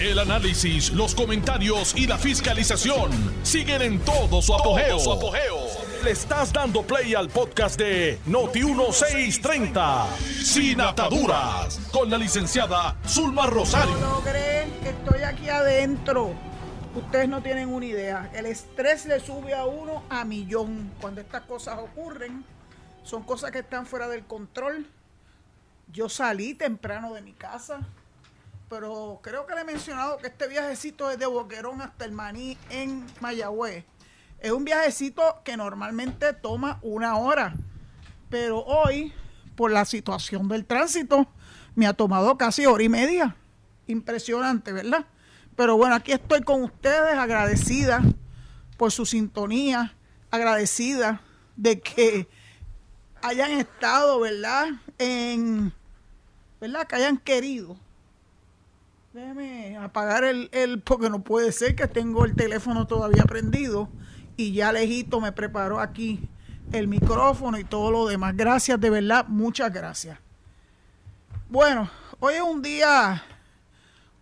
El análisis, los comentarios y la fiscalización siguen en todo su apogeo. Le estás dando play al podcast de Noti1630, Sin Ataduras, con la licenciada Zulma Rosario. No logré, estoy aquí adentro. Ustedes no tienen una idea. El estrés le sube a uno a millón cuando estas cosas ocurren. Son cosas que están fuera del control. Yo salí temprano de mi casa, pero creo que le he mencionado que este viajecito es de Boquerón hasta el Maní en Mayagüez. Es un viajecito que normalmente toma una hora, pero hoy, por la situación del tránsito, me ha tomado casi hora y media. Impresionante, ¿verdad? Pero bueno, aquí estoy con ustedes, agradecida por su sintonía, agradecida de que hayan estado, ¿verdad? En, ¿verdad? Que hayan querido. Déjeme apagar el, el, porque no puede ser que tengo el teléfono todavía prendido y ya lejito me preparó aquí el micrófono y todo lo demás. Gracias, de verdad, muchas gracias. Bueno, hoy es un día,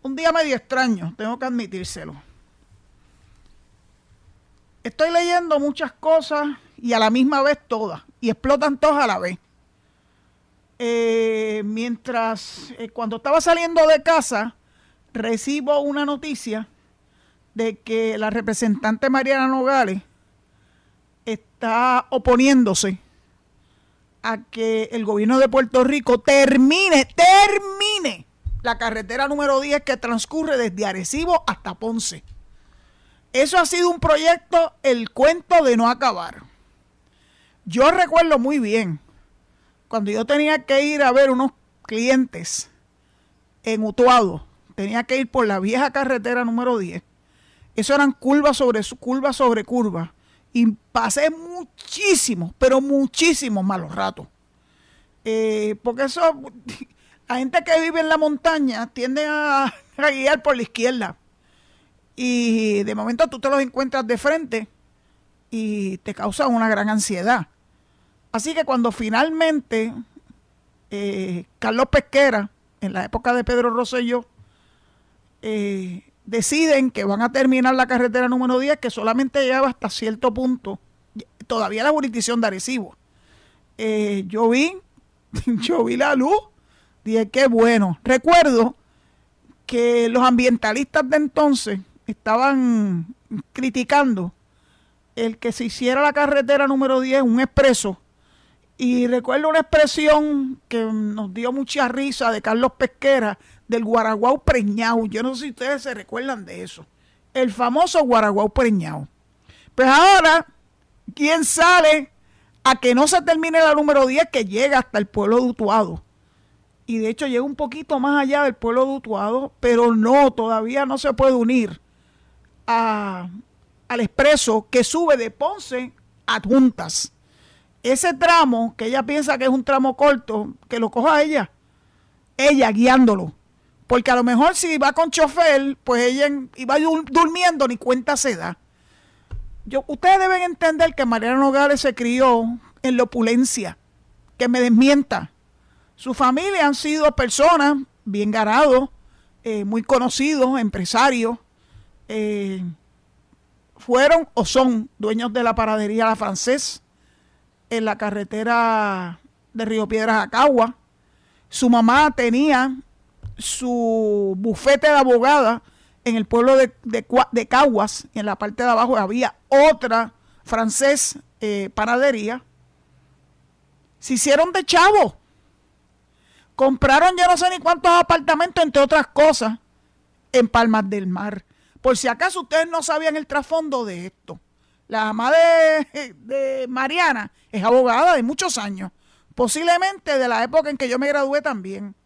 un día medio extraño, tengo que admitírselo. Estoy leyendo muchas cosas y a la misma vez todas, y explotan todas a la vez. Eh, mientras, eh, cuando estaba saliendo de casa, recibo una noticia de que la representante Mariana Nogales está oponiéndose a que el gobierno de Puerto Rico termine, termine la carretera número 10 que transcurre desde Arecibo hasta Ponce. Eso ha sido un proyecto, el cuento de no acabar. Yo recuerdo muy bien cuando yo tenía que ir a ver unos clientes en Utuado, tenía que ir por la vieja carretera número 10. Eso eran curvas sobre curva sobre curva. Y pasé muchísimos, pero muchísimos malos ratos. Eh, porque eso, la gente que vive en la montaña tiende a, a guiar por la izquierda. Y de momento tú te los encuentras de frente y te causa una gran ansiedad. Así que cuando finalmente eh, Carlos Pesquera, en la época de Pedro Rosselló, eh, deciden que van a terminar la carretera número 10, que solamente llegaba hasta cierto punto, todavía la jurisdicción de Arecibo. Eh, yo vi, yo vi la luz, dije qué bueno. Recuerdo que los ambientalistas de entonces estaban criticando el que se hiciera la carretera número 10 un expreso. Y recuerdo una expresión que nos dio mucha risa de Carlos Pesquera, del Guaraguao preñado. Yo no sé si ustedes se recuerdan de eso. El famoso Guaraguao preñado. Pues ahora, ¿quién sale a que no se termine la número 10 que llega hasta el pueblo de Utuado? Y de hecho llega un poquito más allá del pueblo de Utuado, pero no, todavía no se puede unir a, al expreso que sube de Ponce a Juntas. Ese tramo, que ella piensa que es un tramo corto, que lo coja ella, ella guiándolo. Porque a lo mejor si va con chofer, pues ella iba durmiendo, ni cuenta se da. Yo, ustedes deben entender que Mariana Nogales se crió en la opulencia, que me desmienta. Su familia han sido personas bien ganados, eh, muy conocidos, empresarios. Eh, fueron o son dueños de la paradería La Francés en la carretera de Río Piedras a Cagua. Su mamá tenía su bufete de abogada en el pueblo de, de, Caguas, y en la parte de abajo había otra francés eh, panadería, se hicieron de chavo. Compraron ya no sé ni cuántos apartamentos, entre otras cosas, en Palmas del Mar. Por si acaso ustedes no sabían el trasfondo de esto. La mamá de, de Mariana es abogada de muchos años, posiblemente de la época en que yo me gradué también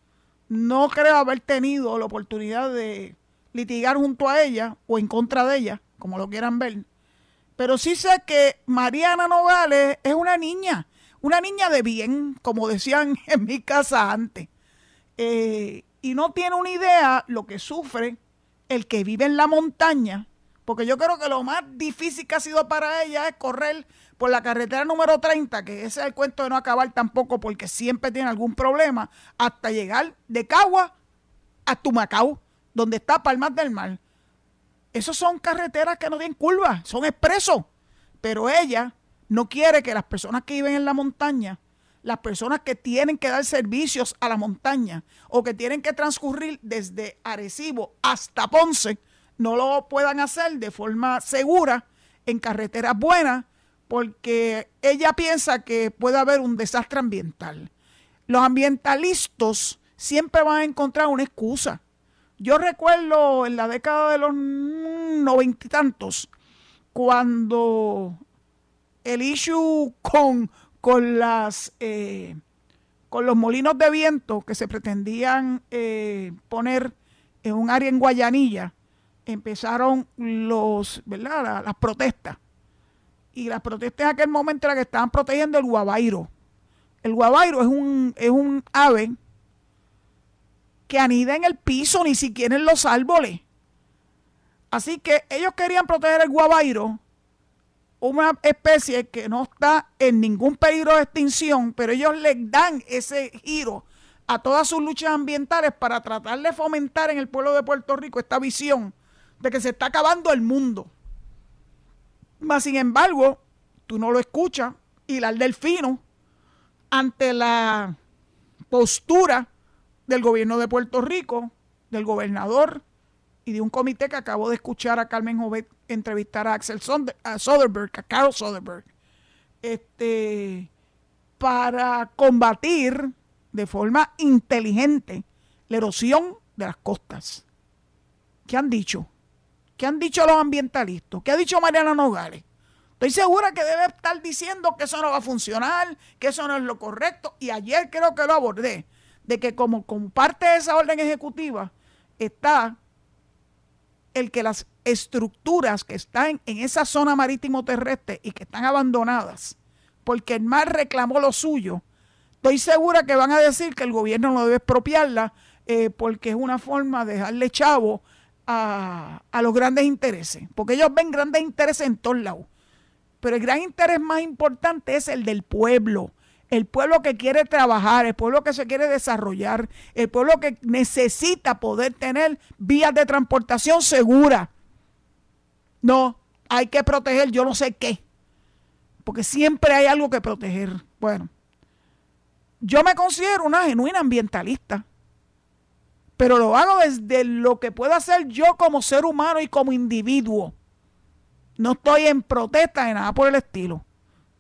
no creo haber tenido la oportunidad de litigar junto a ella o en contra de ella, como lo quieran ver. Pero sí sé que Mariana Nogales es una niña, una niña de bien, como decían en mi casa antes. Eh, y no tiene una idea lo que sufre el que vive en la montaña, porque yo creo que lo más difícil que ha sido para ella es correr por la carretera número 30, que ese es el cuento de no acabar tampoco porque siempre tiene algún problema, hasta llegar de Cagua a Tumacao. donde está Palmas del Mar. Esas son carreteras que no tienen curvas, son expresos. Pero ella no quiere que las personas que viven en la montaña, las personas que tienen que dar servicios a la montaña o que tienen que transcurrir desde Arecibo hasta Ponce, no lo puedan hacer de forma segura en carreteras buenas porque ella piensa que puede haber un desastre ambiental. Los ambientalistas siempre van a encontrar una excusa. Yo recuerdo en la década de los noventa y tantos, cuando el issue con, con las eh, con los molinos de viento que se pretendían eh, poner en un área en Guayanilla, empezaron los, ¿verdad? las protestas. Y las protestas en aquel momento era que estaban protegiendo el guabairo. El guabairo es un, es un ave que anida en el piso, ni siquiera en los árboles. Así que ellos querían proteger el guabairo, una especie que no está en ningún peligro de extinción, pero ellos le dan ese giro a todas sus luchas ambientales para tratar de fomentar en el pueblo de Puerto Rico esta visión de que se está acabando el mundo. Mas, sin embargo, tú no lo escuchas y la delfino ante la postura del gobierno de Puerto Rico, del gobernador y de un comité que acabo de escuchar a Carmen Jovet entrevistar a Axel Soderberg, a Carol Soderberg, este, para combatir de forma inteligente la erosión de las costas. ¿Qué han dicho? ¿Qué han dicho los ambientalistas? ¿Qué ha dicho Mariana Nogales? Estoy segura que debe estar diciendo que eso no va a funcionar, que eso no es lo correcto. Y ayer creo que lo abordé, de que como parte de esa orden ejecutiva está el que las estructuras que están en esa zona marítimo terrestre y que están abandonadas, porque el mar reclamó lo suyo, estoy segura que van a decir que el gobierno no debe expropiarla eh, porque es una forma de dejarle chavo a, los grandes intereses, porque ellos ven grandes intereses en todos lados. Pero el gran interés más importante es el del pueblo. El pueblo que quiere trabajar, el pueblo que se quiere desarrollar, el pueblo que necesita poder tener vías de transportación seguras. No, hay que proteger yo no sé qué. Porque siempre hay algo que proteger. Bueno, yo me considero una genuina ambientalista. Pero lo hago desde lo que puedo hacer yo como ser humano y como individuo. No estoy en protesta de nada por el estilo.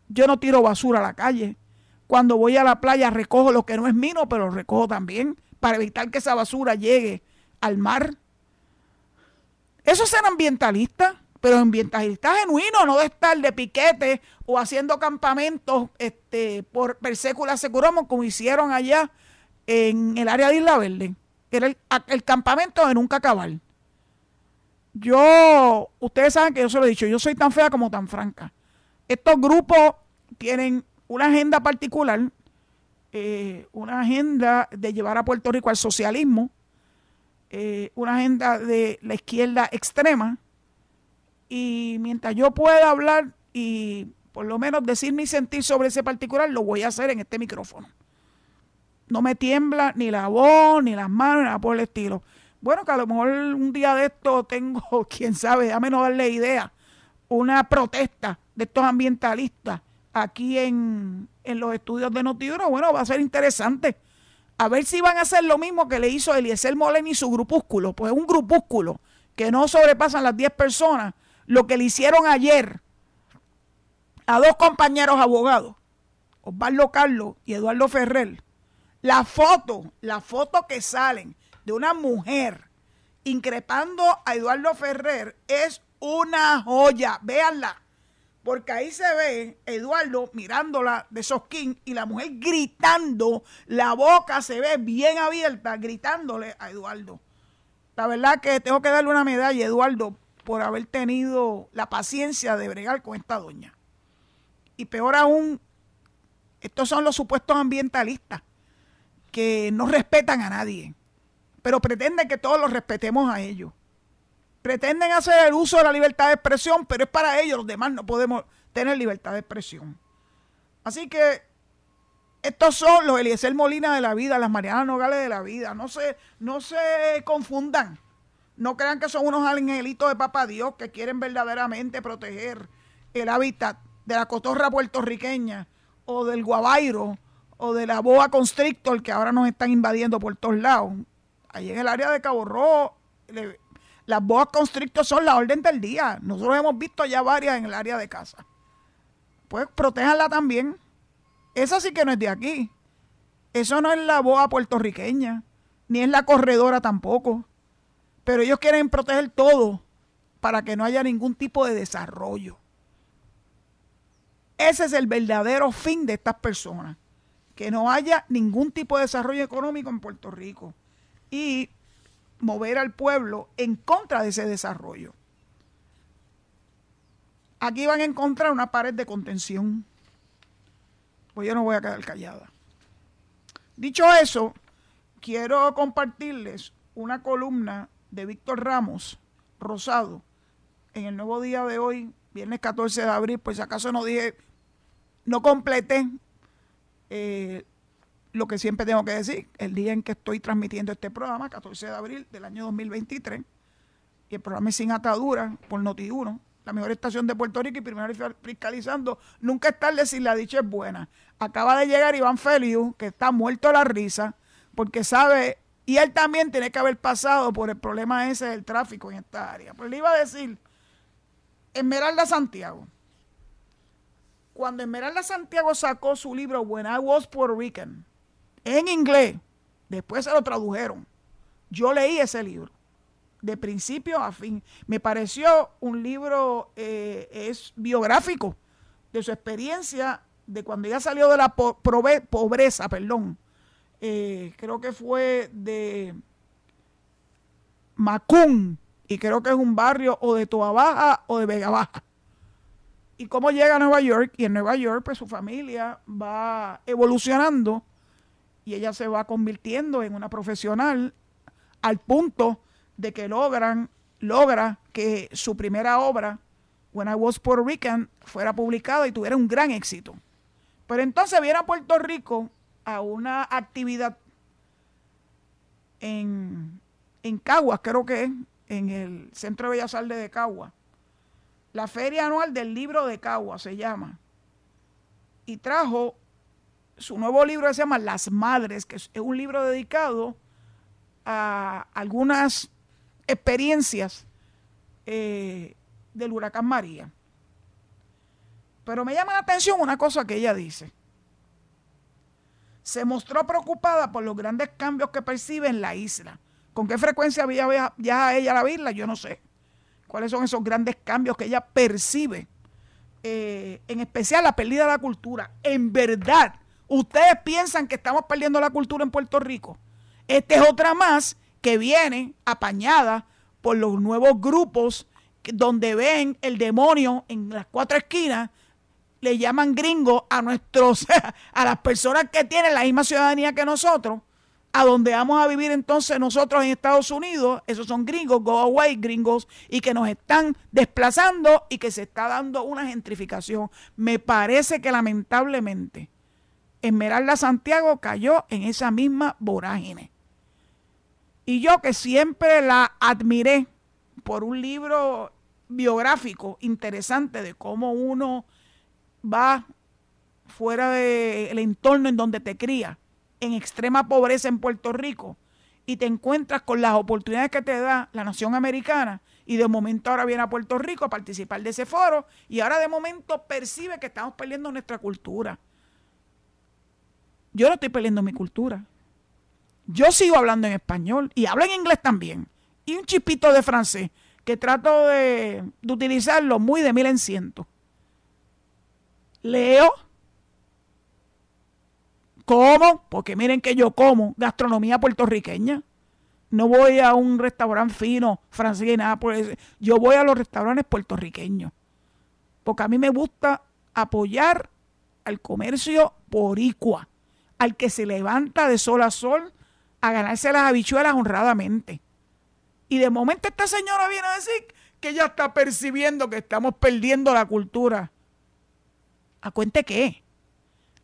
Yo no tiro basura a la calle. Cuando voy a la playa recojo lo que no es mío, pero lo recojo también para evitar que esa basura llegue al mar. Eso es ser ambientalista, pero ambientalista genuino, no de estar de piquete o haciendo campamentos este, por per secula como hicieron allá en el área de Isla Verde. Era el, campamento de nunca acabar. Yo, ustedes saben que yo se lo he dicho, yo soy tan fea como tan franca. Estos grupos tienen una agenda particular, eh, una agenda de llevar a Puerto Rico al socialismo, eh, una agenda de la izquierda extrema, y mientras yo pueda hablar y por lo menos decir mi sentir sobre ese particular, lo voy a hacer en este micrófono. No me tiembla ni la voz, ni las manos, ni nada por el estilo. Bueno, que a lo mejor un día de esto tengo, quién sabe, déjame no darle idea, una protesta de estos ambientalistas aquí en, los estudios de Notiuno. Bueno, va a ser interesante. A ver si van a hacer lo mismo que le hizo Eliezer Molen y su grupúsculo. Pues un grupúsculo que no sobrepasan las 10 personas. Lo que le hicieron ayer a dos compañeros abogados, Osvaldo Carlos y Eduardo Ferrer. La foto, la foto que salen de una mujer increpando a Eduardo Ferrer es una joya. Véanla. Porque ahí se ve Eduardo mirándola de sosquín y la mujer gritando, la boca se ve bien abierta, gritándole a Eduardo. La verdad que tengo que darle una medalla a Eduardo por haber tenido la paciencia de bregar con esta doña. Y peor aún, estos son los supuestos ambientalistas que no respetan a nadie pero pretenden que todos los respetemos a ellos. Pretenden hacer el uso de la libertad de expresión, pero es para ellos, los demás no podemos tener libertad de expresión. Así que estos son los Eliezer Molina de la vida, las Marianas Nogales de la vida. No se, no se confundan. No crean que son unos angelitos de papá Dios que quieren verdaderamente proteger el hábitat de la cotorra puertorriqueña o del guabairo o de la boa constrictor que ahora nos están invadiendo por todos lados. Allí en el área de Cabo Rojo, las boas constrictor son la orden del día. Nosotros hemos visto ya varias en el área de casa. Pues protéjanla también. Esa sí que no es de aquí. Eso no es la boa puertorriqueña, ni es la corredora tampoco. Pero ellos quieren proteger todo para que no haya ningún tipo de desarrollo. Ese es el verdadero fin de estas personas. Que no haya ningún tipo de desarrollo económico en Puerto Rico. Y mover al pueblo en contra de ese desarrollo. Aquí van a encontrar una pared de contención. Pues yo no voy a quedar callada. Dicho eso, quiero compartirles una columna de Víctor Ramos Rosado en el nuevo día de hoy, viernes 14 de abril, pues si acaso no dije, no completé eh, lo que siempre tengo que decir, el día en que estoy transmitiendo este programa, 14 de abril del año 2023, y el programa es Sin Atadura por Noti1, la mejor estación de Puerto Rico y primero fiscalizando. Nunca es tarde si la dicha es buena. Acaba de llegar Iván Feliu, que está muerto de la risa, porque sabe, y él también tiene que haber pasado por el problema ese del tráfico en esta área. Pues le iba a decir, Esmeralda Santiago. Cuando Esmeralda Santiago sacó su libro When I Was Puerto Rican, en inglés, después se lo tradujeron. Yo leí ese libro de principio a fin. Me pareció un libro, eh, es biográfico de su experiencia de cuando ella salió de la pobreza, perdón. Eh, creo que fue de Macún, y creo que es un barrio o de Toa Baja o de Vega Baja. Y cómo llega a Nueva York, y en Nueva York, pues su familia va evolucionando y ella se va convirtiendo en una profesional al punto de que logran, logra que su primera obra, When I Was Puerto Rican, fuera publicada y tuviera un gran éxito. Pero entonces viene a Puerto Rico a una actividad en, en Caguas, creo que es, en el Centro de Bellas Artes de Caguas. La feria anual del libro de Caguas se llama. Y trajo su nuevo libro que se llama Las Madres, que es un libro dedicado a algunas experiencias eh, del huracán María. Pero me llama la atención una cosa que ella dice. Se mostró preocupada por los grandes cambios que percibe en la isla. ¿Con qué frecuencia viaja ella a la isla? Yo no sé. ¿Cuáles son esos grandes cambios que ella percibe? Eh, en especial la pérdida de la cultura. En verdad, ¿ustedes piensan que estamos perdiendo la cultura en Puerto Rico? Esta es otra más que viene apañada por los nuevos grupos donde ven el demonio en las cuatro esquinas, le llaman gringos a nuestros, a las personas que tienen la misma ciudadanía que nosotros, a donde vamos a vivir entonces nosotros en Estados Unidos, esos son gringos, go away gringos, y que nos están desplazando y que se está dando una gentrificación. Me parece que lamentablemente Esmeralda Santiago cayó en esa misma vorágine. Y yo que siempre la admiré por un libro biográfico interesante de cómo uno va fuera del entorno en donde te cría, en extrema pobreza en Puerto Rico, y te encuentras con las oportunidades que te da la nación americana, y de momento ahora viene a Puerto Rico a participar de ese foro, y ahora de momento percibe que estamos perdiendo nuestra cultura. Yo no estoy perdiendo mi cultura. Yo sigo hablando en español y hablo en inglés también. Y un chispito de francés que trato de, utilizarlo muy de mil en ciento. Leo. Como, porque miren que yo como gastronomía puertorriqueña. No voy a un restaurante fino, francés y nada. Yo voy a los restaurantes puertorriqueños. Porque a mí me gusta apoyar al comercio poricua, al que se levanta de sol a sol a ganarse las habichuelas honradamente. Y de momento esta señora viene a decir que ella está percibiendo que estamos perdiendo la cultura. ¿A cuenta de qué?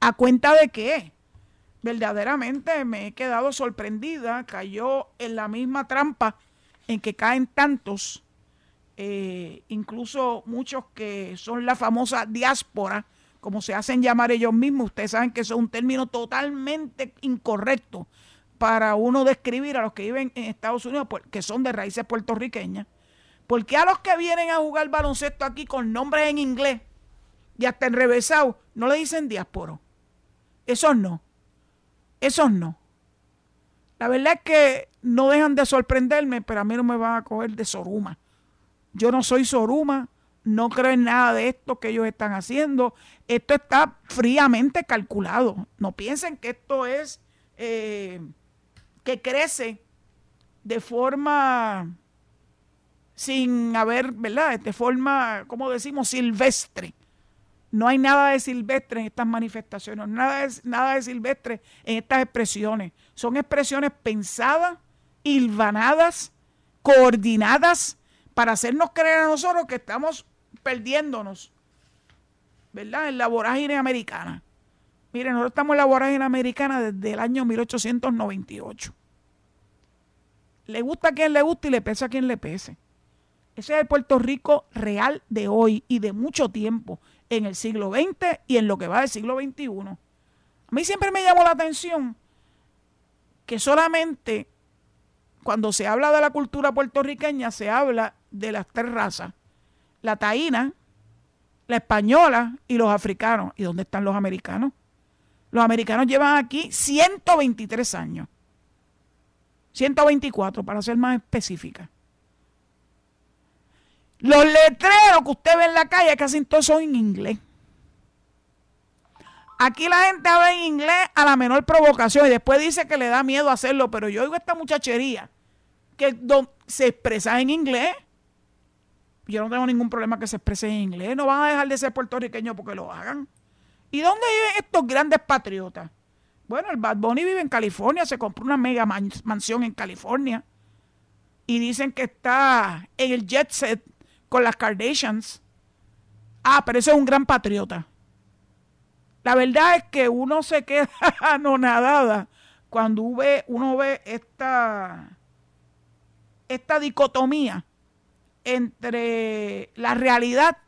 ¿A cuenta de qué? Verdaderamente me he quedado sorprendida, cayó en la misma trampa en que caen tantos, eh, incluso muchos que son la famosa diáspora, como se hacen llamar ellos mismos, ustedes saben que eso es un término totalmente incorrecto para uno describir a los que viven en Estados Unidos, que son de raíces puertorriqueñas. Porque a los que vienen a jugar baloncesto aquí con nombres en inglés y hasta enrevesado, no le dicen diáspora. Esos no. Esos no. La verdad es que no dejan de sorprenderme, pero a mí no me van a coger de Soruma. Yo no soy Soruma, no creo en nada de esto que ellos están haciendo. Esto está fríamente calculado. No piensen que esto es eh, que crece de forma sin haber, ¿verdad? De forma, como decimos, silvestre. No hay nada de silvestre en estas manifestaciones, nada de, nada silvestre en estas expresiones. Son expresiones pensadas, hilvanadas, coordinadas para hacernos creer a nosotros que estamos perdiéndonos, ¿verdad? En la vorágine americana. Miren, nosotros estamos en la vorágine americana desde el año 1898. Le gusta a quien le guste y le pesa a quien le pese. Ese es el Puerto Rico real de hoy y de mucho tiempo en el siglo XX y en lo que va del siglo XXI. A mí siempre me llamó la atención que solamente cuando se habla de la cultura puertorriqueña se habla de las tres razas, la taína, la española y los africanos. ¿Y dónde están los americanos? Los americanos llevan aquí 123 años. 124 para ser más específica. Los letreros que usted ve en la calle casi todos son en inglés. Aquí la gente habla en inglés a la menor provocación y después dice que le da miedo hacerlo, pero yo oigo esta muchachería que se expresa en inglés. Yo no tengo ningún problema que se exprese en inglés. No van a dejar de ser puertorriqueños porque lo hagan. ¿Y dónde viven estos grandes patriotas? Bueno, el Bad Bunny vive en California, se compró una mega mansión en California. Y dicen que está en el jet set con las Kardashians. Ah, pero ese es un gran patriota. La verdad es que uno se queda anonadada cuando ve, uno ve esta, esta dicotomía entre la realidad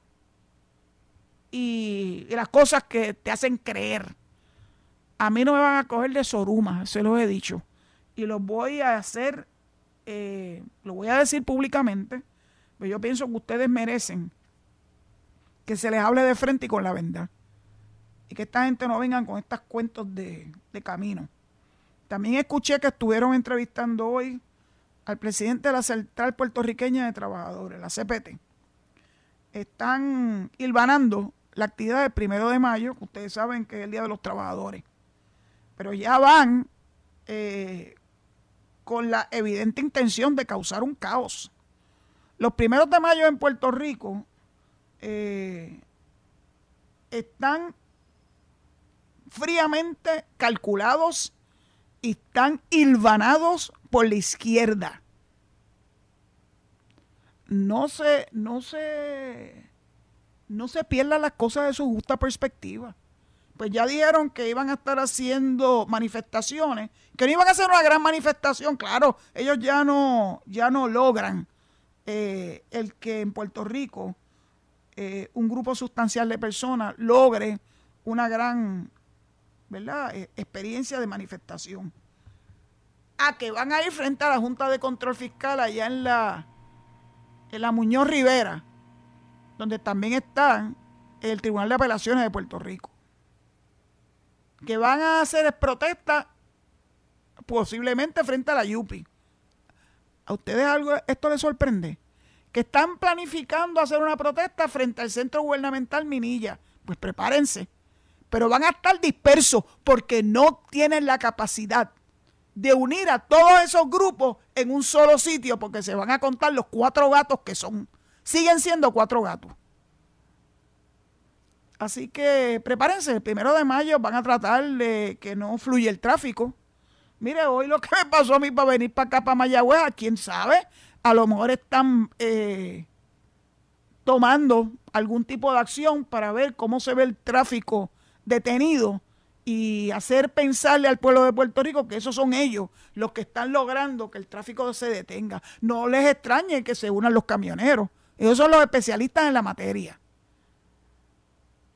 y, las cosas que te hacen creer. A mí no me van a coger de soruma, se los he dicho. Y los voy a hacer, eh, lo voy a decir públicamente, pero yo pienso que ustedes merecen que se les hable de frente y con la verdad. Y que esta gente no vengan con estos cuentos de, de camino. También escuché que estuvieron entrevistando hoy al presidente de la Central Puertorriqueña de Trabajadores, la CPT. Están hilvanando la actividad del primero de mayo, que ustedes saben que es el Día de los Trabajadores. Pero ya van eh, con la evidente intención de causar un caos. Los primeros de mayo en Puerto Rico eh, están fríamente calculados y están hilvanados por la izquierda. No se, no se, no se pierdan las cosas de su justa perspectiva. Pues ya dijeron que iban a estar haciendo manifestaciones, que no iban a hacer una gran manifestación, claro, ellos ya no, ya no logran eh, el que en Puerto Rico eh, un grupo sustancial de personas logre una gran ¿verdad? Eh, experiencia de manifestación. A que van a ir frente a la Junta de Control Fiscal allá en la, en la Muñoz Rivera, donde también está el Tribunal de Apelaciones de Puerto Rico. Que van a hacer protesta posiblemente frente a la YUPI. ¿A ustedes algo esto les sorprende? Que están planificando hacer una protesta frente al centro gubernamental Minilla. Pues prepárense. Pero van a estar dispersos porque no tienen la capacidad de unir a todos esos grupos en un solo sitio porque se van a contar los cuatro gatos que son. Siguen siendo cuatro gatos. Así que prepárense, el primero de mayo van a tratar de que no fluya el tráfico. Mire, hoy lo que me pasó a mí para venir para acá, para Mayagüez, quién sabe, a lo mejor están eh, tomando algún tipo de acción para ver cómo se ve el tráfico detenido y hacer pensarle al pueblo de Puerto Rico que esos son ellos los que están logrando que el tráfico se detenga. No les extrañe que se unan los camioneros. Ellos son los especialistas en la materia.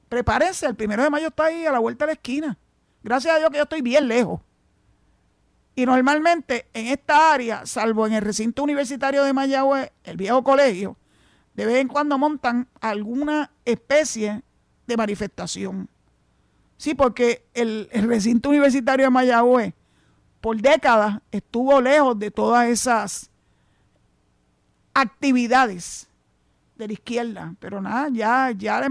Prepárense, el primero de mayo está ahí a la vuelta de la esquina. Gracias a Dios que yo estoy bien lejos. Y normalmente en esta área, salvo en el recinto universitario de Mayagüez, el viejo colegio, de vez en cuando montan alguna especie de manifestación. Sí, porque el, recinto universitario de Mayagüez por décadas estuvo lejos de todas esas actividades de la izquierda. Pero nada, ya, ya,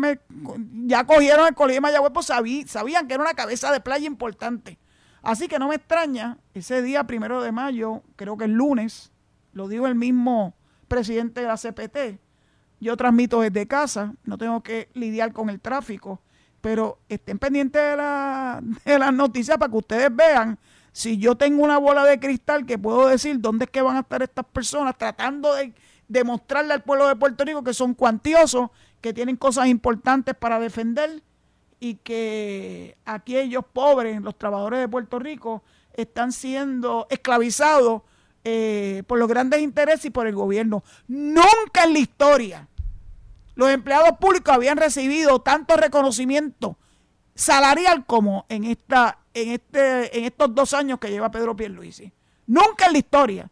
ya cogieron el colegio de Mayagüez, pues sabían que era una cabeza de playa importante. Así que no me extraña, ese día primero de mayo, creo que el lunes, lo dijo el mismo presidente de la CPT, yo transmito desde casa, no tengo que lidiar con el tráfico pero estén pendientes de, la, de las noticias para que ustedes vean si yo tengo una bola de cristal que puedo decir dónde es que van a estar estas personas tratando de demostrarle al pueblo de Puerto Rico que son cuantiosos, que tienen cosas importantes para defender y que aquellos pobres, los trabajadores de Puerto Rico, están siendo esclavizados eh, por los grandes intereses y por el gobierno. Nunca en la historia los empleados públicos habían recibido tanto reconocimiento salarial como en esta en este en estos dos años que lleva Pedro Pierluisi. Nunca en la historia.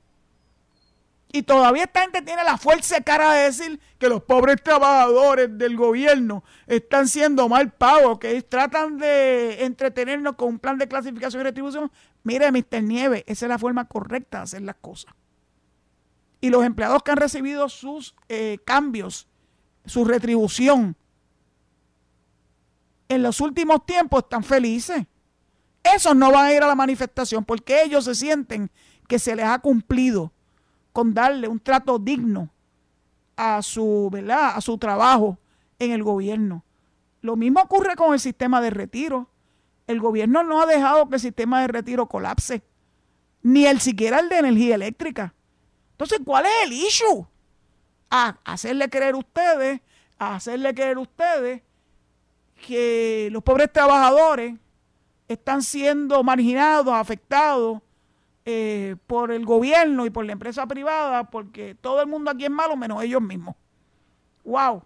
Y todavía esta gente tiene la fuerza cara de decir que los pobres trabajadores del gobierno están siendo mal pagos, que tratan de entretenernos con un plan de clasificación y retribución. Mire, Mr. Nieve, esa es la forma correcta de hacer las cosas. Y los empleados que han recibido sus eh, cambios su retribución. En los últimos tiempos están felices. Esos no van a ir a la manifestación porque ellos se sienten que se les ha cumplido con darle un trato digno a su, ¿verdad? a su trabajo en el gobierno. Lo mismo ocurre con el sistema de retiro. El gobierno no ha dejado que el sistema de retiro colapse, ni el siquiera el de energía eléctrica. Entonces, ¿cuál es el issue? a hacerle creer ustedes, a hacerle creer ustedes que los pobres trabajadores están siendo marginados, afectados eh, por el gobierno y por la empresa privada, porque todo el mundo aquí es malo menos ellos mismos. ¡Wow!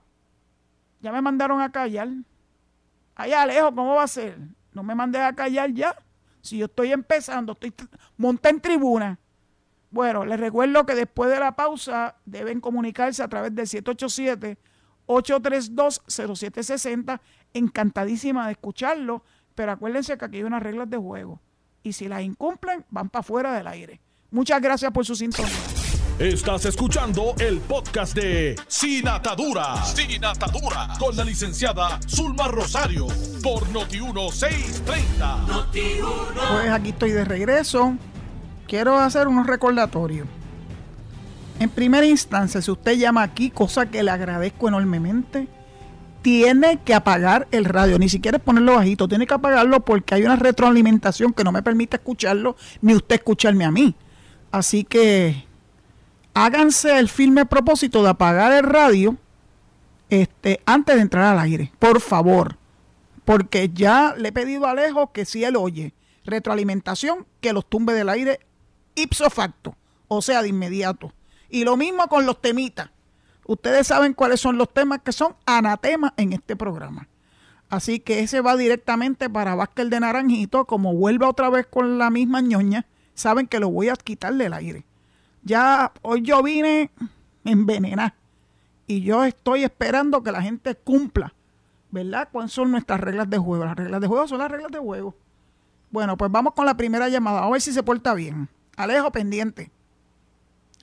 Ya me mandaron a callar. Allá lejos, ¿cómo va a ser? No me mandé a callar ya. Si yo estoy empezando, estoy monté en tribuna. Bueno, les recuerdo que después de la pausa deben comunicarse a través del 787-832-0760. Encantadísima de escucharlo, pero acuérdense que aquí hay unas reglas de juego. Y si las incumplen, van para fuera del aire. Muchas gracias por su sintonía. Estás escuchando el podcast de Sin Atadura. Sin Atadura. Con la licenciada Zulma Rosario. Por Noti1630. Noti pues aquí estoy de regreso quiero hacer unos recordatorios. En primera instancia, si usted llama aquí, cosa que le agradezco enormemente, tiene que apagar el radio, ni siquiera ponerlo bajito, tiene que apagarlo porque hay una retroalimentación que no me permite escucharlo, ni usted escucharme a mí. Así que háganse el firme propósito de apagar el radio este, antes de entrar al aire, por favor, porque ya le he pedido a Alejo que si él oye retroalimentación, que los tumbe del aire ipso facto, o sea, de inmediato. Y lo mismo con los temitas. Ustedes saben cuáles son los temas que son anatemas en este programa. Así que ese va directamente para Vázquez de Naranjito. Como vuelva otra vez con la misma ñoña, saben que lo voy a quitar del aire. Ya hoy yo vine envenenar. Y yo estoy esperando que la gente cumpla, ¿verdad? ¿Cuáles son nuestras reglas de juego? Las reglas de juego son las reglas de juego. Bueno, pues vamos con la primera llamada. A ver si se porta bien. Alejo pendiente.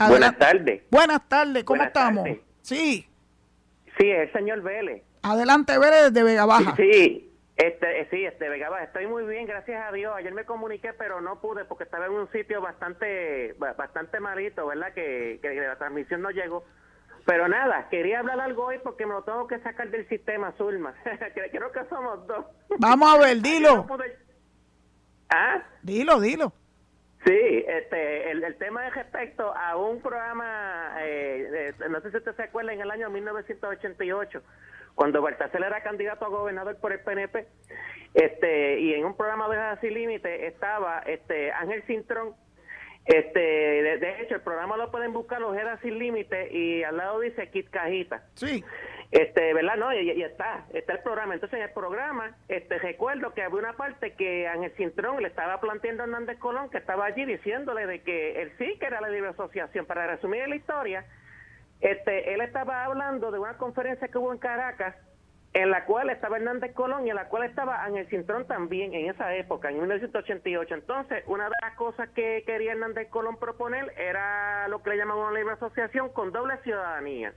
Buenas tardes. Buenas tardes, ¿cómo estamos? Sí. Sí, es el señor Vélez. Adelante, Vélez, desde Vega Baja. Sí, este, sí, este, Vega Baja. Estoy muy bien, gracias a Dios. Ayer me comuniqué, pero no pude porque estaba en un sitio bastante bastante malito, ¿verdad? Que, que la transmisión no llegó. Pero nada, quería hablar algo hoy porque me lo tengo que sacar del sistema, Zulma. Creo que somos dos. Vamos a ver, dilo. ¿Ah? Dilo, dilo. Sí, este, el, tema es respecto a un programa, eh, no sé si usted se acuerda, en el año 1988, cuando Baltasar era candidato a gobernador por el PNP, este, y en un programa de Sin Límite estaba este Ángel Cintrón, este, de, hecho el programa lo pueden buscar Ojedas Sin Límite y al lado dice Kit Cajita. Sí. Este, ¿verdad? No, y, está, está el programa. Entonces, en el programa, este, recuerdo que había una parte que Ángel Cintrón le estaba planteando a Hernández Colón, que estaba allí diciéndole de que él sí que era la libre asociación. Para resumir la historia, este, él estaba hablando de una conferencia que hubo en Caracas, en la cual estaba Hernández Colón y en la cual estaba Ángel Cintrón también en esa época, en 1988. Entonces, una de las cosas que quería Hernández Colón proponer era lo que le llamaban una libre asociación con doble ciudadanía.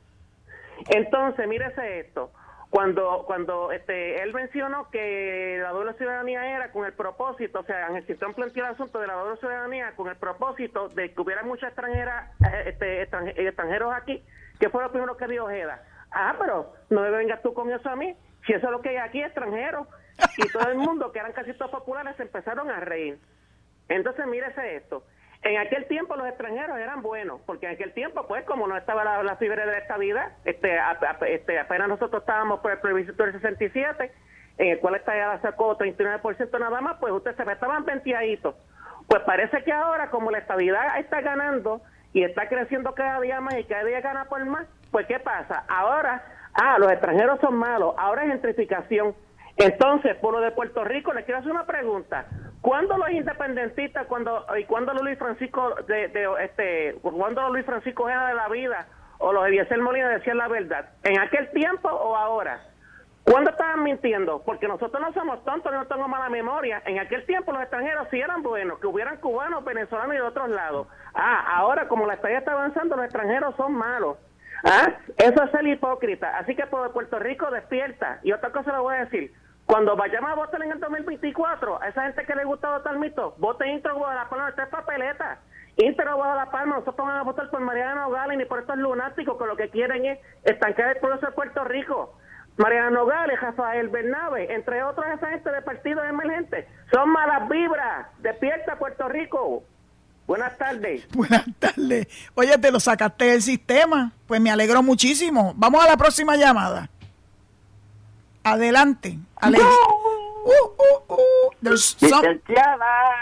Entonces, mírese esto. Cuando, cuando este, él mencionó que la doble ciudadanía era con el propósito, o sea, Ángel Cintrón planteó el asunto de la doble ciudadanía con el propósito de que hubiera extranjeras, eh, este, extranjeros aquí, que fue lo primero que dijo Ojeda. Ah, pero no me vengas tú con eso a mí, si eso es lo que hay aquí, extranjeros. Y todo el mundo, que eran casi todos populares, empezaron a reír. Entonces, mírese esto. En aquel tiempo los extranjeros eran buenos, porque en aquel tiempo, pues, como no estaba la, la fibra de la estabilidad, este, este, apenas nosotros estábamos por el plebiscito del 67, en el cual ya sacó 39% nada más, pues ustedes se estaban venteaditos. Pues parece que ahora, como la estabilidad está ganando y está creciendo cada día más y cada día gana por más, pues ¿qué pasa? Ahora, ah, los extranjeros son malos, ahora es gentrificación. Entonces, por lo de Puerto Rico, les quiero hacer una pregunta. ¿Cuándo los independentistas, cuando y cuando los Luis Francisco de, este, cuando Luis Francisco era de la vida o los Eliezer Molina decían la verdad? ¿En aquel tiempo o ahora? ¿Cuándo estaban mintiendo? Porque nosotros no somos tontos, no tengo mala memoria. En aquel tiempo los extranjeros sí eran buenos, que hubieran cubanos, venezolanos y de otros lados. Ah, ahora como la estadía está avanzando, los extranjeros son malos. Ah, eso es el hipócrita. Así que Puerto Rico despierta. Y otra cosa le voy a decir. Cuando vayamos a votar en el 2024, a esa gente que le gusta votar mito, vote Intro Guadalajara, esta es papeleta. Intro Guadalajara, nosotros vamos a votar por Mariana Nogales ni por estos lunáticos que lo que quieren es estancar el pueblo de Puerto Rico. Mariana Nogales, Rafael Bernabe, entre otros esa gente de partidos emergentes, son malas vibras. Despierta Puerto Rico. Buenas tardes. Buenas tardes. Oye, te lo sacaste del sistema. Pues me alegro muchísimo. Vamos a la próxima llamada. Adelante. Uh, uh, uh.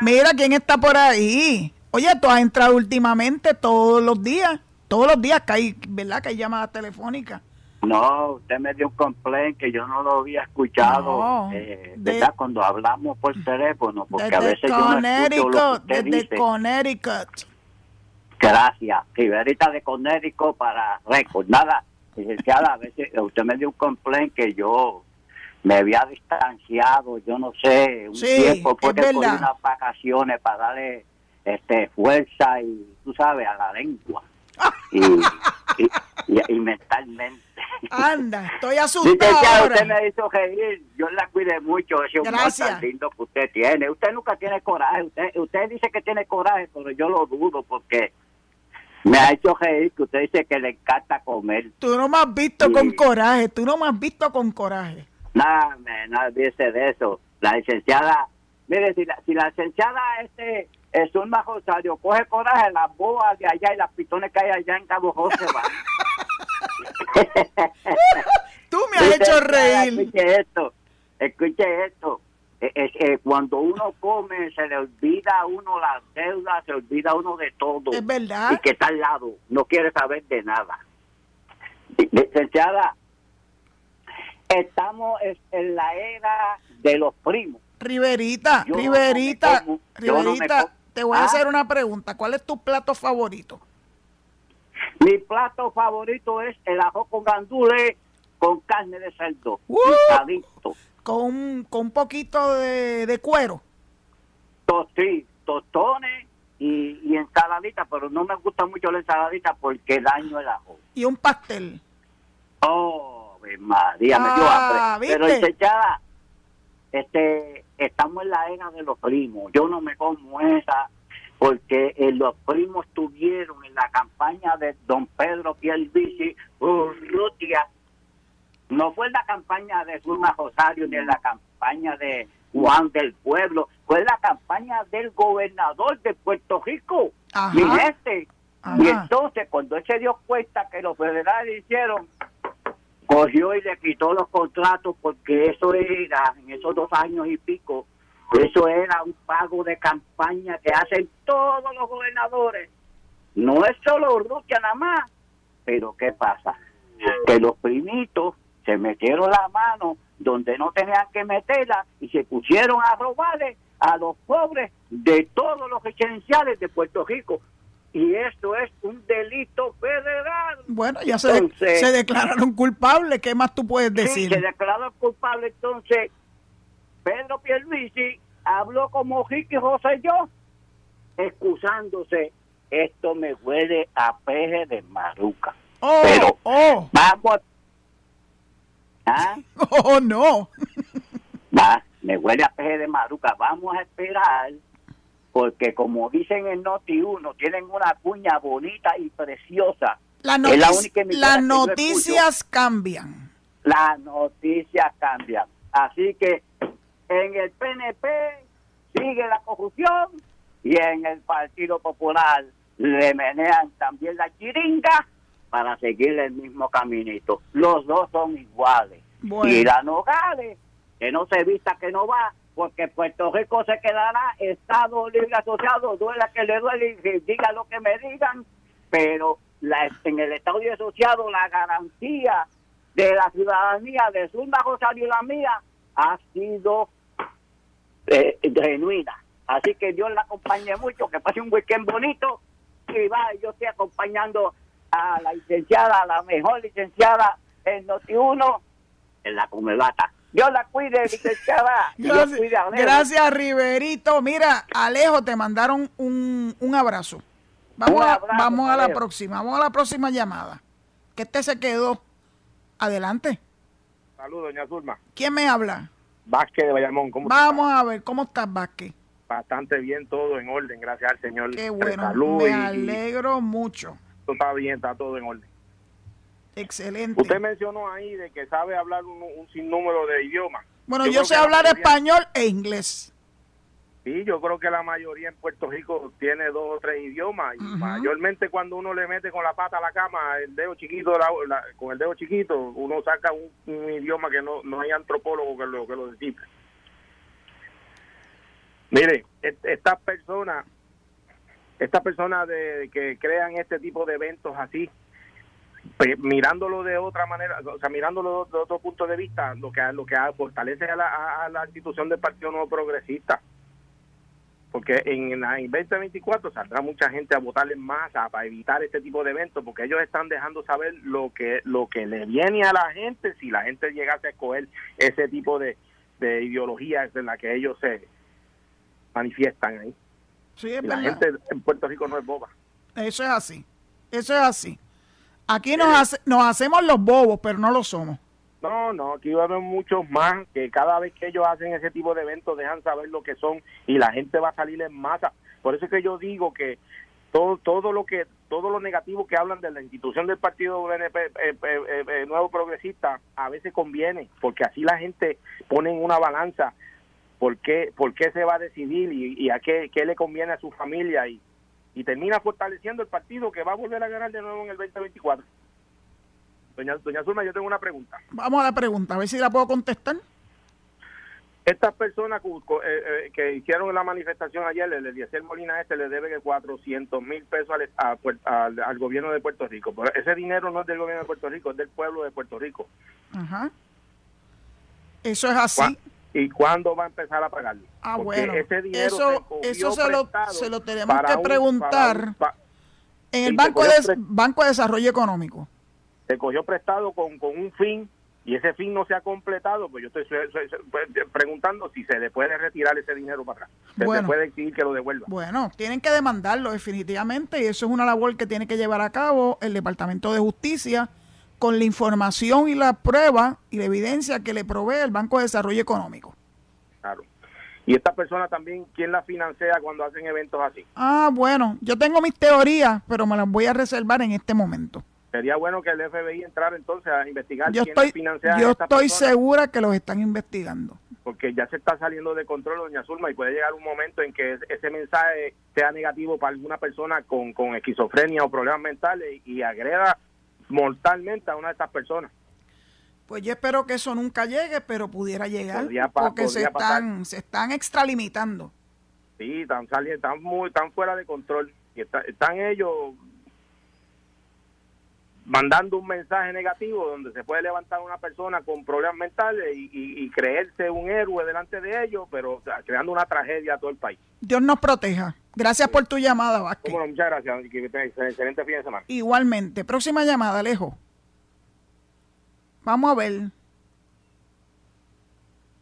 Mira quién está por ahí. Oye, tú has entrado últimamente todos los días. Todos los días que hay, ¿verdad? Que hay llamadas telefónicas. No, usted me dio un complaint que yo no lo había escuchado, eh, ¿verdad? Cuando hablamos por teléfono, porque a veces yo no escucho lo que desde Connecticut. Gracias, Riverita de Connecticut para récord. Nada, licenciada, a veces usted me dio un complaint que yo me había distanciado, yo no sé, un tiempo porque por unas vacaciones para darle este fuerza y, tú sabes, a la lengua. y, y, mentalmente. Anda, estoy asustado. usted me hizo reír, yo la cuide mucho, ese humor tan lindo que usted tiene. Usted nunca tiene coraje, usted, usted dice que tiene coraje, pero yo lo dudo porque me ha hecho reír que usted dice que le encanta comer. Tú no me has visto con coraje, tú no me has visto con coraje. Nada, nada dice de eso. La licenciada, mire, si la, si la licenciada este es un Rosario coge coraje, las boas de allá y las pitones que hay allá en Cabo José van. Tú me has hecho reír. Escuche esto, escuche esto. Eh, cuando uno come se le olvida a uno las deudas, se olvida uno de todo. Es verdad. Y que está al lado, no quiere saber de nada. Licenciada, estamos en la era de los primos. Riverita, Riverita, Riverita, te voy a hacer ¿Ah? una pregunta. ¿Cuál es tu plato favorito? Mi plato favorito es el ajo con gandules con carne de cerdo, ¡Uh! Con, con un poquito de, cuero. sí, tostones y, y ensaladita, pero no me gusta mucho la ensaladita porque daño el ajo. ¿Y un pastel? Oh, María, me dio ah, Pero ya, este, estamos en la era de los primos. Yo no me como esa porque eh, los primos tuvieron en la campaña de don Pedro Pierluisi Urrutia, no fue en la campaña de Zulma Rosario ni en la campaña de Juan del Pueblo, fue en la campaña del gobernador de Puerto Rico, mi gente. Y entonces, cuando él se dio cuenta que los federales hicieron cogió y le quitó los contratos porque eso era, en esos dos años y pico, eso era un pago de campaña que hacen todos los gobernadores. No es solo Urrutia nada más. Pero ¿qué pasa? Que los primitos se metieron la mano donde no tenían que meterla y se pusieron a robarle a los pobres de todos los residenciales de Puerto Rico. Y esto es un delito federal. Bueno, ya se, se declararon culpables. ¿Qué más tú puedes decir? Sí, se declararon culpables. Entonces, Pedro Pierluisi habló como Ricky José y yo, excusándose. Esto me huele a peje de maruca. Oh, Pero oh. vamos. ¿Ah? Oh, no. Va, me huele a peje de maruca. Vamos a esperar, porque como dicen en Noti 1, tienen una cuña bonita y preciosa. La las noticias cambian. Las noticias cambian. Así que en el PNP sigue la corrupción y en el Partido Popular le menean también la chiringa para seguir el mismo caminito. Los dos son iguales. Y la Nogales, que no se vista que no va, porque Puerto Rico se quedará Estado Libre Asociado, duela que le duele y diga lo que me digan, pero la, en el Estado Libre Asociado la garantía de la ciudadanía de Zumba Rosario y la mía ha sido eh, genuina. Así que Dios la acompañe mucho, que pase un weekend bonito y va, yo estoy acompañando a la licenciada, la mejor licenciada en Noti1 en la Comelata. Dios la cuide, licenciada. gracias, gracias, Riverito. Mira, Alejo, te mandaron un, un abrazo. Vamos, a, vamos a la próxima, vamos a la próxima llamada. Que este se quedó. Adelante. Saludos, doña Zulma. ¿Quién me habla? Vázquez de Bayamón. ¿cómo Vamos a ver, ¿cómo estás, Vázquez? Bastante bien, todo en orden, gracias al Señor. Qué bueno, me alegro mucho. Todo está bien, está todo en orden. Excelente. Usted mencionó ahí de que sabe hablar un, sinnúmero de idiomas. Bueno, yo, sé hablar español e inglés. Sí, yo creo que la mayoría en Puerto Rico tiene dos o tres idiomas y mayormente cuando uno le mete con la pata a la cama, el dedo chiquito, con el dedo chiquito, uno saca un, idioma que no, no hay antropólogo que lo, que lo descifre. Mire, estas personas, estas personas de, que crean este tipo de eventos así, pues, mirándolo de otra manera, o sea, mirándolo de otro punto de vista, lo que lo que fortalece a la, a la institución del Partido Nuevo Progresista porque en, en 2024 saldrá mucha gente a votar en masa para evitar este tipo de eventos, porque ellos están dejando saber lo que lo que le viene a la gente si la gente llegase a escoger ese tipo de, de ideologías en la que ellos se manifiestan ahí. Sí, es la gente en Puerto Rico no es boba. Eso es así, eso es así. Aquí nos, nos hacemos los bobos, pero no lo somos. No, no, aquí va a haber muchos más que cada vez que ellos hacen ese tipo de eventos dejan saber lo que son y la gente va a salir en masa. Por eso es que yo digo que todo todo lo que todo lo negativo que hablan de la institución del partido BNP, eh, eh, eh, nuevo progresista a veces conviene porque así la gente pone en una balanza por qué por qué se va a decidir y, a qué, qué, le conviene a su familia y, y termina fortaleciendo el partido que va a volver a ganar de nuevo en el 2024. Doña, doña Zulma, yo tengo una pregunta. Vamos a la pregunta, a ver si la puedo contestar. Estas personas eh, eh, que hicieron la manifestación ayer, el Eliezer Molina este le debe 400 mil pesos al, al, gobierno de Puerto Rico. Pero ese dinero no es del gobierno de Puerto Rico, es del pueblo de Puerto Rico. Ajá. Eso es así. ¿Y cuándo va a empezar a pagarlo? Ah, bueno. Ese dinero eso se, eso se, lo, se lo tenemos que preguntar en el Banco de, Banco de Desarrollo Económico se cogió prestado con, con un fin y ese fin no se ha completado, pues yo estoy pues, preguntando si se le puede retirar ese dinero para atrás. Se puede exigir que lo devuelva. Bueno, tienen que demandarlo definitivamente y eso es una labor que tiene que llevar a cabo el Departamento de Justicia con la información y la prueba y la evidencia que le provee el Banco de Desarrollo Económico. Claro. Y esta persona también, ¿quién la financia cuando hacen eventos así? Ah, bueno, yo tengo mis teorías, pero me las voy a reservar en este momento. Sería bueno que el FBI entrara entonces a investigar yo quién estoy, Yo estoy segura que los están investigando. Porque ya se está saliendo de control, doña Zulma, y puede llegar un momento en que ese mensaje sea negativo para alguna persona con, con esquizofrenia o problemas mentales y, agreda mortalmente a una de estas personas. Pues yo espero que eso nunca llegue, pero pudiera llegar, porque se están, se están extralimitando. Sí, están saliendo, están muy, están fuera de control. Y están ellos mandando un mensaje negativo donde se puede levantar una persona con problemas mentales y, creerse un héroe delante de ellos, pero creando una tragedia a todo el país. Dios nos proteja. Gracias por tu llamada, Vázquez. Bueno, muchas gracias. Excelente fin de semana. Igualmente. Próxima llamada, Alejo. Vamos a ver.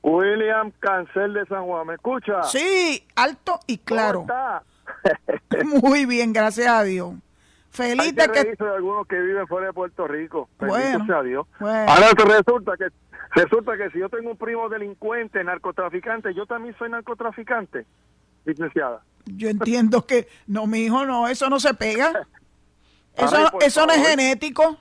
William Cancel de San Juan, ¿me escucha? Sí, alto y claro. Muy bien, gracias a Dios. Feliz de que... de algunos que viven fuera de Puerto Rico. Bueno, sea Dios. Ahora resulta que resulta que si yo tengo un primo delincuente, narcotraficante, yo también soy narcotraficante, licenciada. Yo entiendo que no, mi hijo, no, eso no se pega. Eso, eso no es genético.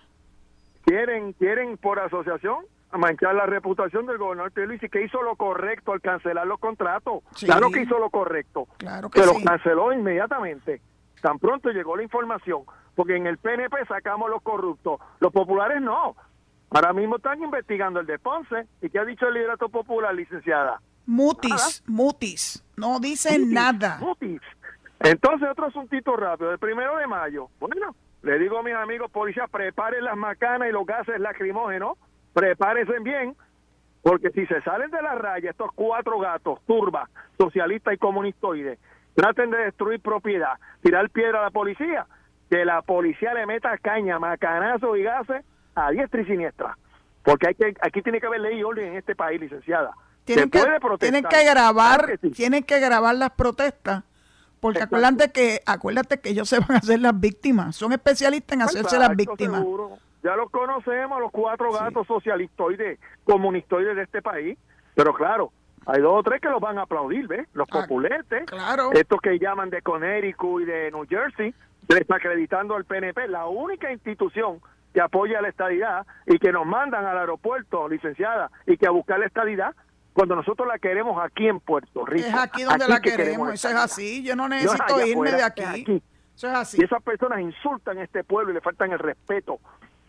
Quieren, quieren por asociación manchar la reputación del gobernador y que hizo lo correcto al cancelar los contratos. Claro que hizo lo correcto. Claro que, que lo canceló inmediatamente. Tan pronto llegó la información, porque en el PNP sacamos los corruptos, los populares no. Ahora mismo están investigando el de Ponce. ¿Y qué ha dicho el liderato popular, licenciada? Mutis, mutis. No dicen nada. Mutis. Entonces, otro asuntito rápido. El primero de mayo. Bueno, le digo a mis amigos policías, preparen las macanas y los gases lacrimógenos. Prepárense bien, porque si se salen de la raya estos cuatro gatos, turba, socialistas y comunistoides, traten de destruir propiedad, tirar piedra a la policía, que la policía le meta caña, macanazo y gases a diestra y siniestra. Porque hay que, aquí tiene que haber ley y orden en este país, licenciada. Tienen, que, tienen que grabar, tienen que grabar las protestas, porque acuérdate que, acuérdate que ellos se van a hacer las víctimas, son especialistas en hacerse las víctimas. Ya los conocemos, los cuatro gatos socialistoides, comunistoides de este país, pero claro, hay dos o tres que los van a aplaudir, ¿ves? Los ah, populetes, claro. estos que llaman de Connecticut y de New Jersey, desacreditando al PNP, la única institución que apoya la estadidad y que nos mandan al aeropuerto, licenciada, y que a buscar la estadidad cuando nosotros la queremos aquí en Puerto Rico. Es aquí donde la queremos, eso es así, yo no necesito irme de aquí. Eso es así. Y esas personas insultan a este pueblo y le faltan el respeto,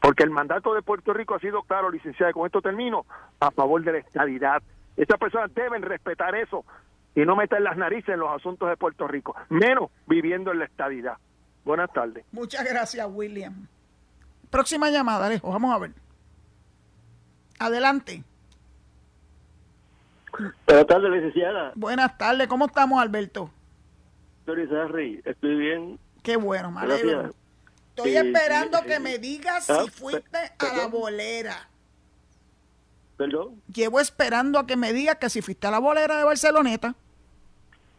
porque el mandato de Puerto Rico ha sido claro, licenciada, y con esto termino, a favor de la estadidad, esas personas deben respetar eso y no meter las narices en los asuntos de Puerto Rico, menos viviendo en la estadidad. Buenas tardes. Muchas gracias, William. Próxima llamada, Alejo, vamos a ver. Adelante. Buenas tardes, licenciada. Buenas tardes, ¿cómo estamos, Alberto? estoy bien. Qué bueno, me Estoy esperando que me digas si ah, fuiste a la bolera. ¿Perdón? Llevo esperando a que me diga que si fuiste a la bolera de Barceloneta.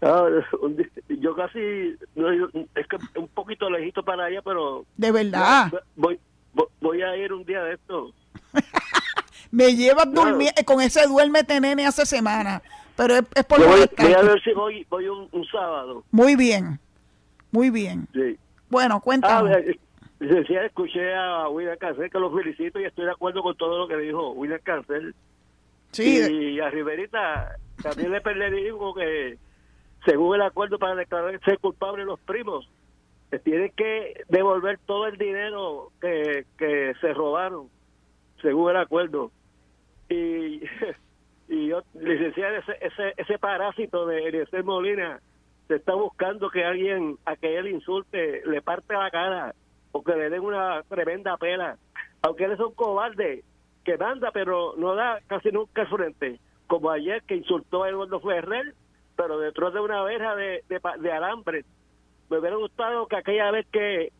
Ah, yo casi, es que un poquito lejito para allá, pero... De verdad. Voy, voy, a ir un día de esto. me llevas durmiendo, con ese duérmete nene hace semana, pero es, por... Voy, voy, a ver si voy, voy un, sábado. Muy bien, muy bien. Sí. Bueno, cuéntame. Ah, Decía, escuché a William Cancel que lo felicito y estoy de acuerdo con todo lo que dijo William Cancel. Sí. Y a Riverita también le digo que según el acuerdo para declarar ser culpable los primos, que tienen que devolver todo el dinero que, que se robaron, según el acuerdo. Y, y yo, licenciado, ese, ese, ese parásito de Eliezer Molina se está buscando que alguien, a que él insulte, le parte la cara o que le den una tremenda pena. Aunque él es un cobarde que manda, pero no da casi nunca frente. Como ayer que insultó a Eduardo Ferrer, pero detrás de una verja de, de, alambre. Me hubiera gustado que aquella vez que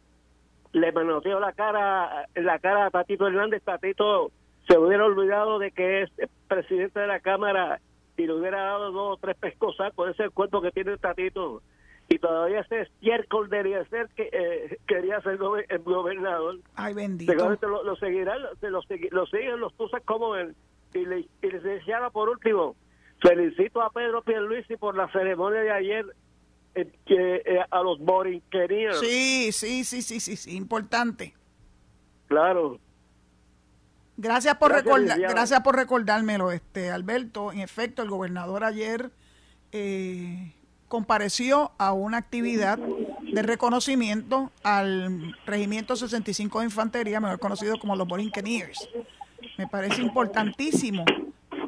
le manoteó la cara, la cara a Tatito Hernández, Tatito se hubiera olvidado de que es presidente de la Cámara y le hubiera dado dos o tres pescosas con ese cuerpo que tiene el Tatito y todavía ese estiércol debería ser que eh, quería ser el gobernador. Ay, bendito. lo, lo seguirán, lo, lo siguen los tusas como él. Y le, y por último, felicito a Pedro Pierluisi por la ceremonia de ayer eh, que eh, a los borinquerías. Sí, sí, sí, sí, sí, sí, importante. Claro. Gracias por recordar, gracias por recordármelo, este Alberto. En efecto, el gobernador ayer eh, compareció a una actividad de reconocimiento al Regimiento 65 de Infantería, mejor conocido como los Borinqueniers, Me parece importantísimo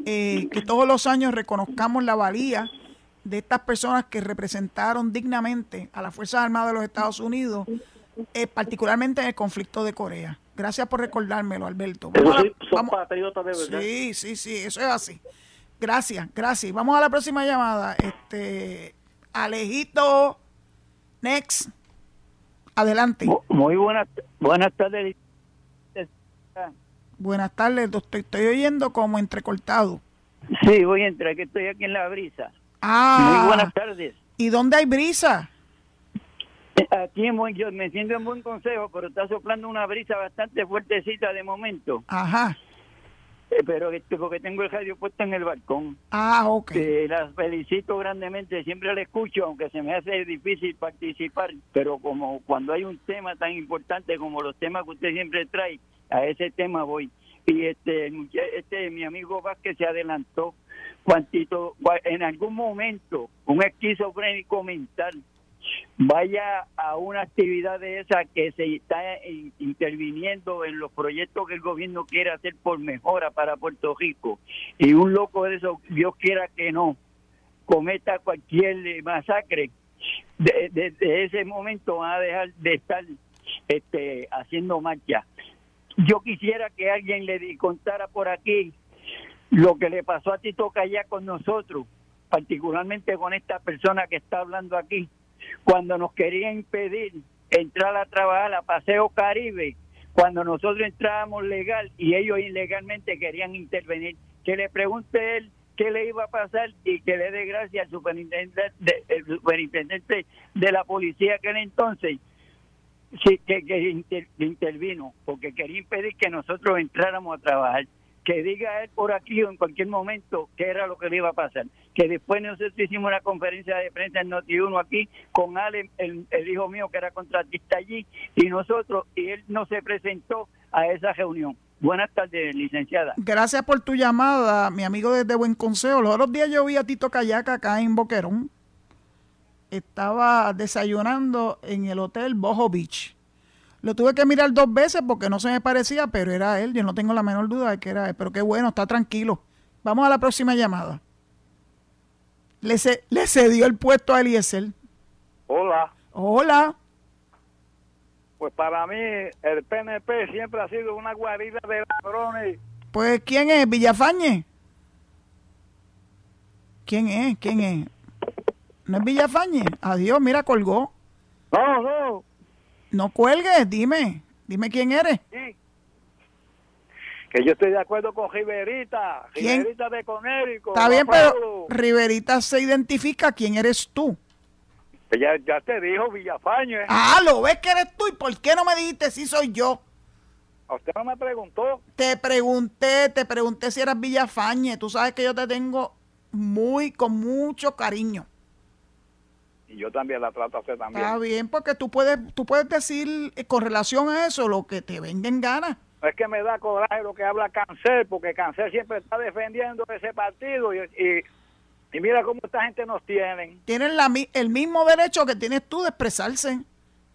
eh, que todos los años reconozcamos la valía de estas personas que representaron dignamente a las Fuerzas Armadas de los Estados Unidos, eh, particularmente en el conflicto de Corea. Gracias por recordármelo, Alberto. Sí, sí, sí, eso es así. Gracias, gracias. Vamos a la próxima llamada. Este, Alejito, next. Adelante. Muy buenas, buenas tardes. Buenas tardes, doctor. Estoy oyendo como entrecortado. Sí, voy a entrar, que estoy aquí en la brisa. Ah. Muy buenas tardes. ¿Y dónde hay brisa? Aquí en buen, yo me siento en buen consejo, pero está soplando una brisa bastante fuertecita de momento. Ajá. Pero porque tengo el radio puesto en el balcón. Ah, ok. Eh, las felicito grandemente, siempre la escucho, aunque se me hace difícil participar, pero como cuando hay un tema tan importante como los temas que usted siempre trae, a ese tema voy. Y este, este mi amigo Vázquez se adelantó cuantito, en algún momento un esquizofrénico mental vaya a una actividad de esa que se está interviniendo en los proyectos que el gobierno quiere hacer por mejora para Puerto Rico. Y un loco de eso, Dios quiera que no, cometa cualquier masacre, desde de, ese momento van a dejar de estar este, haciendo marcha. Yo quisiera que alguien le contara por aquí lo que le pasó a Tito Calla con nosotros, particularmente con esta persona que está hablando aquí cuando nos quería impedir entrar a trabajar a Paseo Caribe, cuando nosotros entrábamos legal y ellos ilegalmente querían intervenir. Que le pregunte él qué le iba a pasar y que le dé gracias al superintendente de, superintendente de la policía que entonces sí, que intervino, porque quería impedir que nosotros entráramos a trabajar que diga él por aquí o en cualquier momento qué era lo que le iba a pasar. Que después nosotros hicimos una conferencia de prensa en Noti1 aquí con Ale, el, hijo mío que era contratista allí, y nosotros, y él no se presentó a esa reunión. Buenas tardes, licenciada. Gracias por tu llamada, mi amigo desde Buen Consejo. Los otros días yo vi a Tito Cayaca acá en Boquerón. Estaba desayunando en el hotel Bojo Beach lo tuve que mirar dos veces porque no se me parecía, pero era él. Yo no tengo la menor duda de que era él. Pero qué bueno, está tranquilo. Vamos a la próxima llamada. Le, le cedió el puesto a Eliezer. Hola. Hola. Pues para mí el PNP siempre ha sido una guarida de ladrones. Pues ¿quién es? ¿Villafañe? ¿Quién es? ¿Quién es? ¿No es Villafañe? Adiós, mira, colgó. No, no. No cuelgues, dime. Dime quién eres. Sí. Que yo estoy de acuerdo con Riverita. Riverita de Conérico. Está bien, pero Riverita se identifica quién eres tú. Ya, ya te dijo Villafañe. Ah, lo ves que eres tú. ¿Y por qué no me dijiste si soy yo? ¿A usted no me preguntó? Te pregunté, te pregunté si eras Villafañe. Tú sabes que yo te tengo muy, con mucho cariño y yo también la trato a también. Está bien, porque tú puedes, tú puedes decir eh, con relación a eso lo que te venga en gana. Es que me da coraje lo que habla Cáncer, porque Cáncer siempre está defendiendo ese partido y, y, mira cómo esta gente nos tiene. Tienen la, el mismo derecho que tienes tú de expresarse.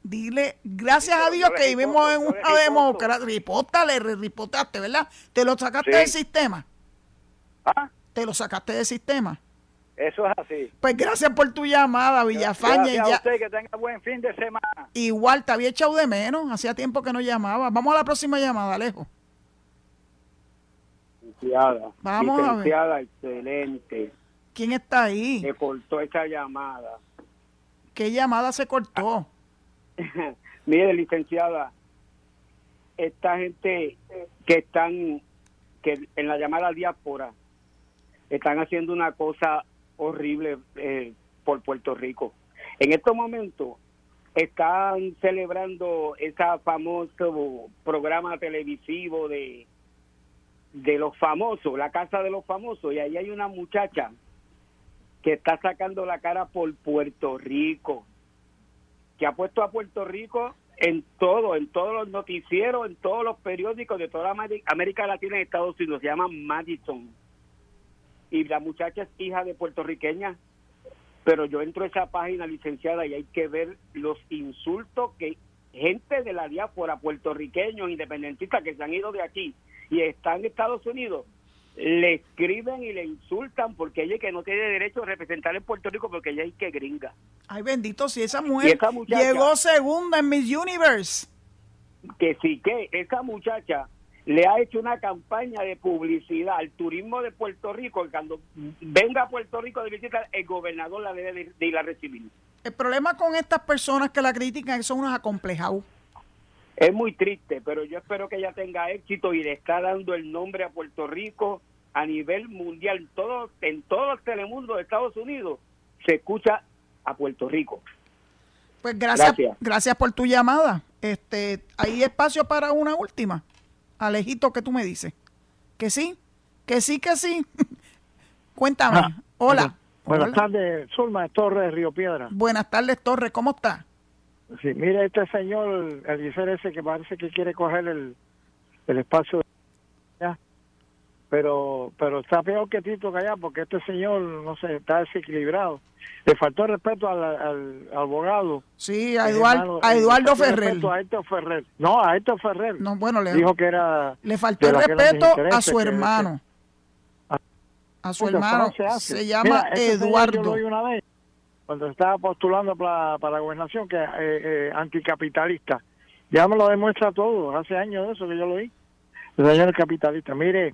Dile, gracias a Dios que vivimos en una democracia. Ripótale, ripotaste, ¿verdad? Te lo sacaste del sistema. ¿Ah? Te lo sacaste del sistema. Eso es así. Pues gracias por tu llamada, Villafaña. Gracias a usted, que tenga buen fin de semana. Igual, te había echado de menos. Hacía tiempo que no llamaba. Vamos a la próxima llamada, Alejo. Licenciada. Vamos licenciada, a ver. excelente. ¿Quién está ahí? Se cortó esa llamada. ¿Qué llamada se cortó? Mire, licenciada, esta gente que están que en la llamada diáspora están haciendo una cosa horrible eh, por Puerto Rico. En estos momentos están celebrando ese famoso programa televisivo de, de los famosos, la casa de los famosos, y ahí hay una muchacha que está sacando la cara por Puerto Rico, que ha puesto a Puerto Rico en todo, en todos los noticieros, en todos los periódicos de toda América Latina y Estados Unidos, se llama Madison y la muchacha es hija de puertorriqueña, pero yo entro a esa página licenciada y hay que ver los insultos que gente de la diáspora puertorriqueños independentistas que se han ido de aquí y está en Estados Unidos, le escriben y le insultan porque ella que no tiene derecho a representar en Puerto Rico porque ella es que gringa. Ay, bendito, si esa mujer llegó segunda en Miss Universe. Que sí, que esa muchacha le ha hecho una campaña de publicidad al turismo de Puerto Rico y cuando venga a Puerto Rico de visita, el gobernador la debe de, ir a recibir. El problema con estas personas que la critican es que son unos acomplejados. Es muy triste, pero yo espero que ella tenga éxito y le está dando el nombre a Puerto Rico a nivel mundial. Todo, en todo el telemundo de Estados Unidos se escucha a Puerto Rico. Pues gracias, gracias, gracias por tu llamada. Este, ¿Hay espacio para una última? Alejito, ¿qué tú me dices? ¿Que sí? ¿Que sí, que sí? Cuéntame. Ah, Hola. Buenas tardes, Zulma Torres Río Piedra. Buenas tardes, Torres, ¿cómo está? Sí, mire este señor, el ese que parece que quiere coger el, el espacio. Pero pero está peor que Tito allá porque este señor, no sé, está desequilibrado. Le faltó respeto al, abogado. Sí, a, Eduardo, a Eduardo Ferrer. A Héctor Ferrer. No, a Héctor Ferrer. No, bueno, le dijo que era. Le faltó respeto a su hermano. a su hermano. Se, llama Eduardo. Yo lo una vez cuando estaba postulando para, para la gobernación, que es eh, eh, anticapitalista. Ya me lo demuestra todo, hace años de eso que yo lo vi. El señor capitalista. Mire,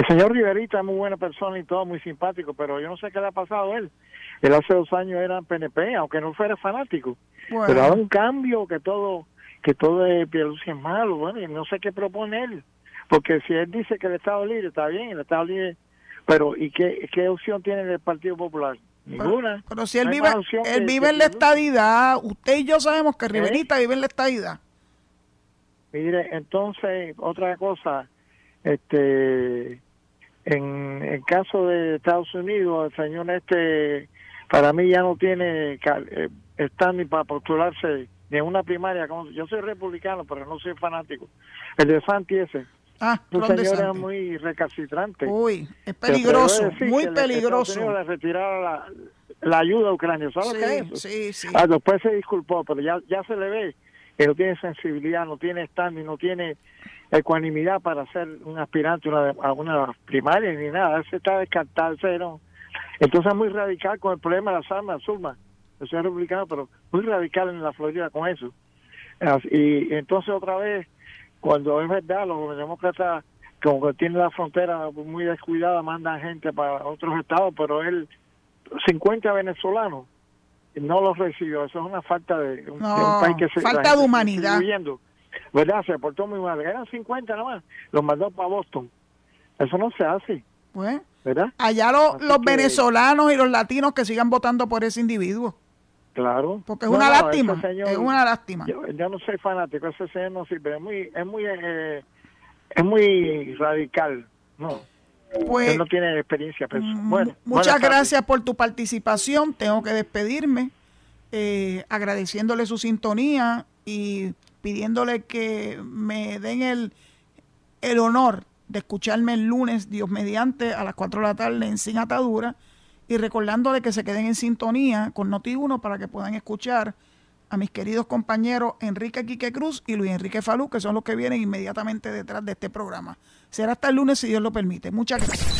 el señor Riverita es muy buena persona y todo, muy simpático, pero yo no sé qué le ha pasado a él. Él hace dos años era PNP, aunque no fuera fanático. Pero ahora un cambio que todo que todo es es malo, bueno, y no sé qué propone él. Porque si él dice que el Estado Libre está bien, el Estado Libre, pero ¿y qué, qué opción tiene el Partido Popular? Ninguna. Pero, si él vive, él vive en la estadidad, usted y yo sabemos que ¿Eh? Riverita vive en la estadidad. Mire, entonces, otra cosa, este, en el caso de Estados Unidos, el señor este, para mí ya no tiene eh, standing para postularse ni en una primaria. Yo soy republicano, pero no soy fanático. El de Santi ese. Ah, un señor era muy recalcitrante. Uy, es peligroso, muy peligroso. Le retiraron la, la ayuda a Ucrania, ¿sabes qué es? Sí, sí. Ah, después se disculpó, pero ya, ya se le ve que no tiene sensibilidad, no tiene standing, no tiene ecuanimidad para ser un aspirante a una primaria ni nada. Ese está descartado, cero. Entonces es muy radical con el problema de las armas, Zulma. Yo soy republicano, pero muy radical en la Florida con eso. Y entonces otra vez cuando es verdad, los demócratas, como que tienen la frontera muy descuidada, mandan gente para otros estados, pero él, 50 venezolanos, no los recibió. Eso es una falta de, un país que se. Falta de humanidad. ¿Verdad? Se portó muy mal. Eran 50 nomás. Los mandó para Boston. Eso no se hace. Pues, ¿verdad? Allá los venezolanos y los latinos que sigan votando por ese individuo. Claro. Porque es una lástima. es una lástima. Yo, no soy fanático, ese señor no sirve. Es muy, es muy, eh, es muy radical. No. Pues, Él no tiene experiencia. Pero, mm, bueno, muchas gracias por tu participación. Tengo que despedirme eh, agradeciéndole su sintonía y pidiéndole que me den el, el honor de escucharme el lunes, Dios mediante, a las 4 de la tarde en Sin Atadura y recordándole que se queden en sintonía con Noti1 para que puedan escuchar a mis queridos compañeros Enrique Quique Cruz y Luis Enrique Falú, que son los que vienen inmediatamente detrás de este programa. Será hasta el lunes si Dios lo permite. Muchas gracias.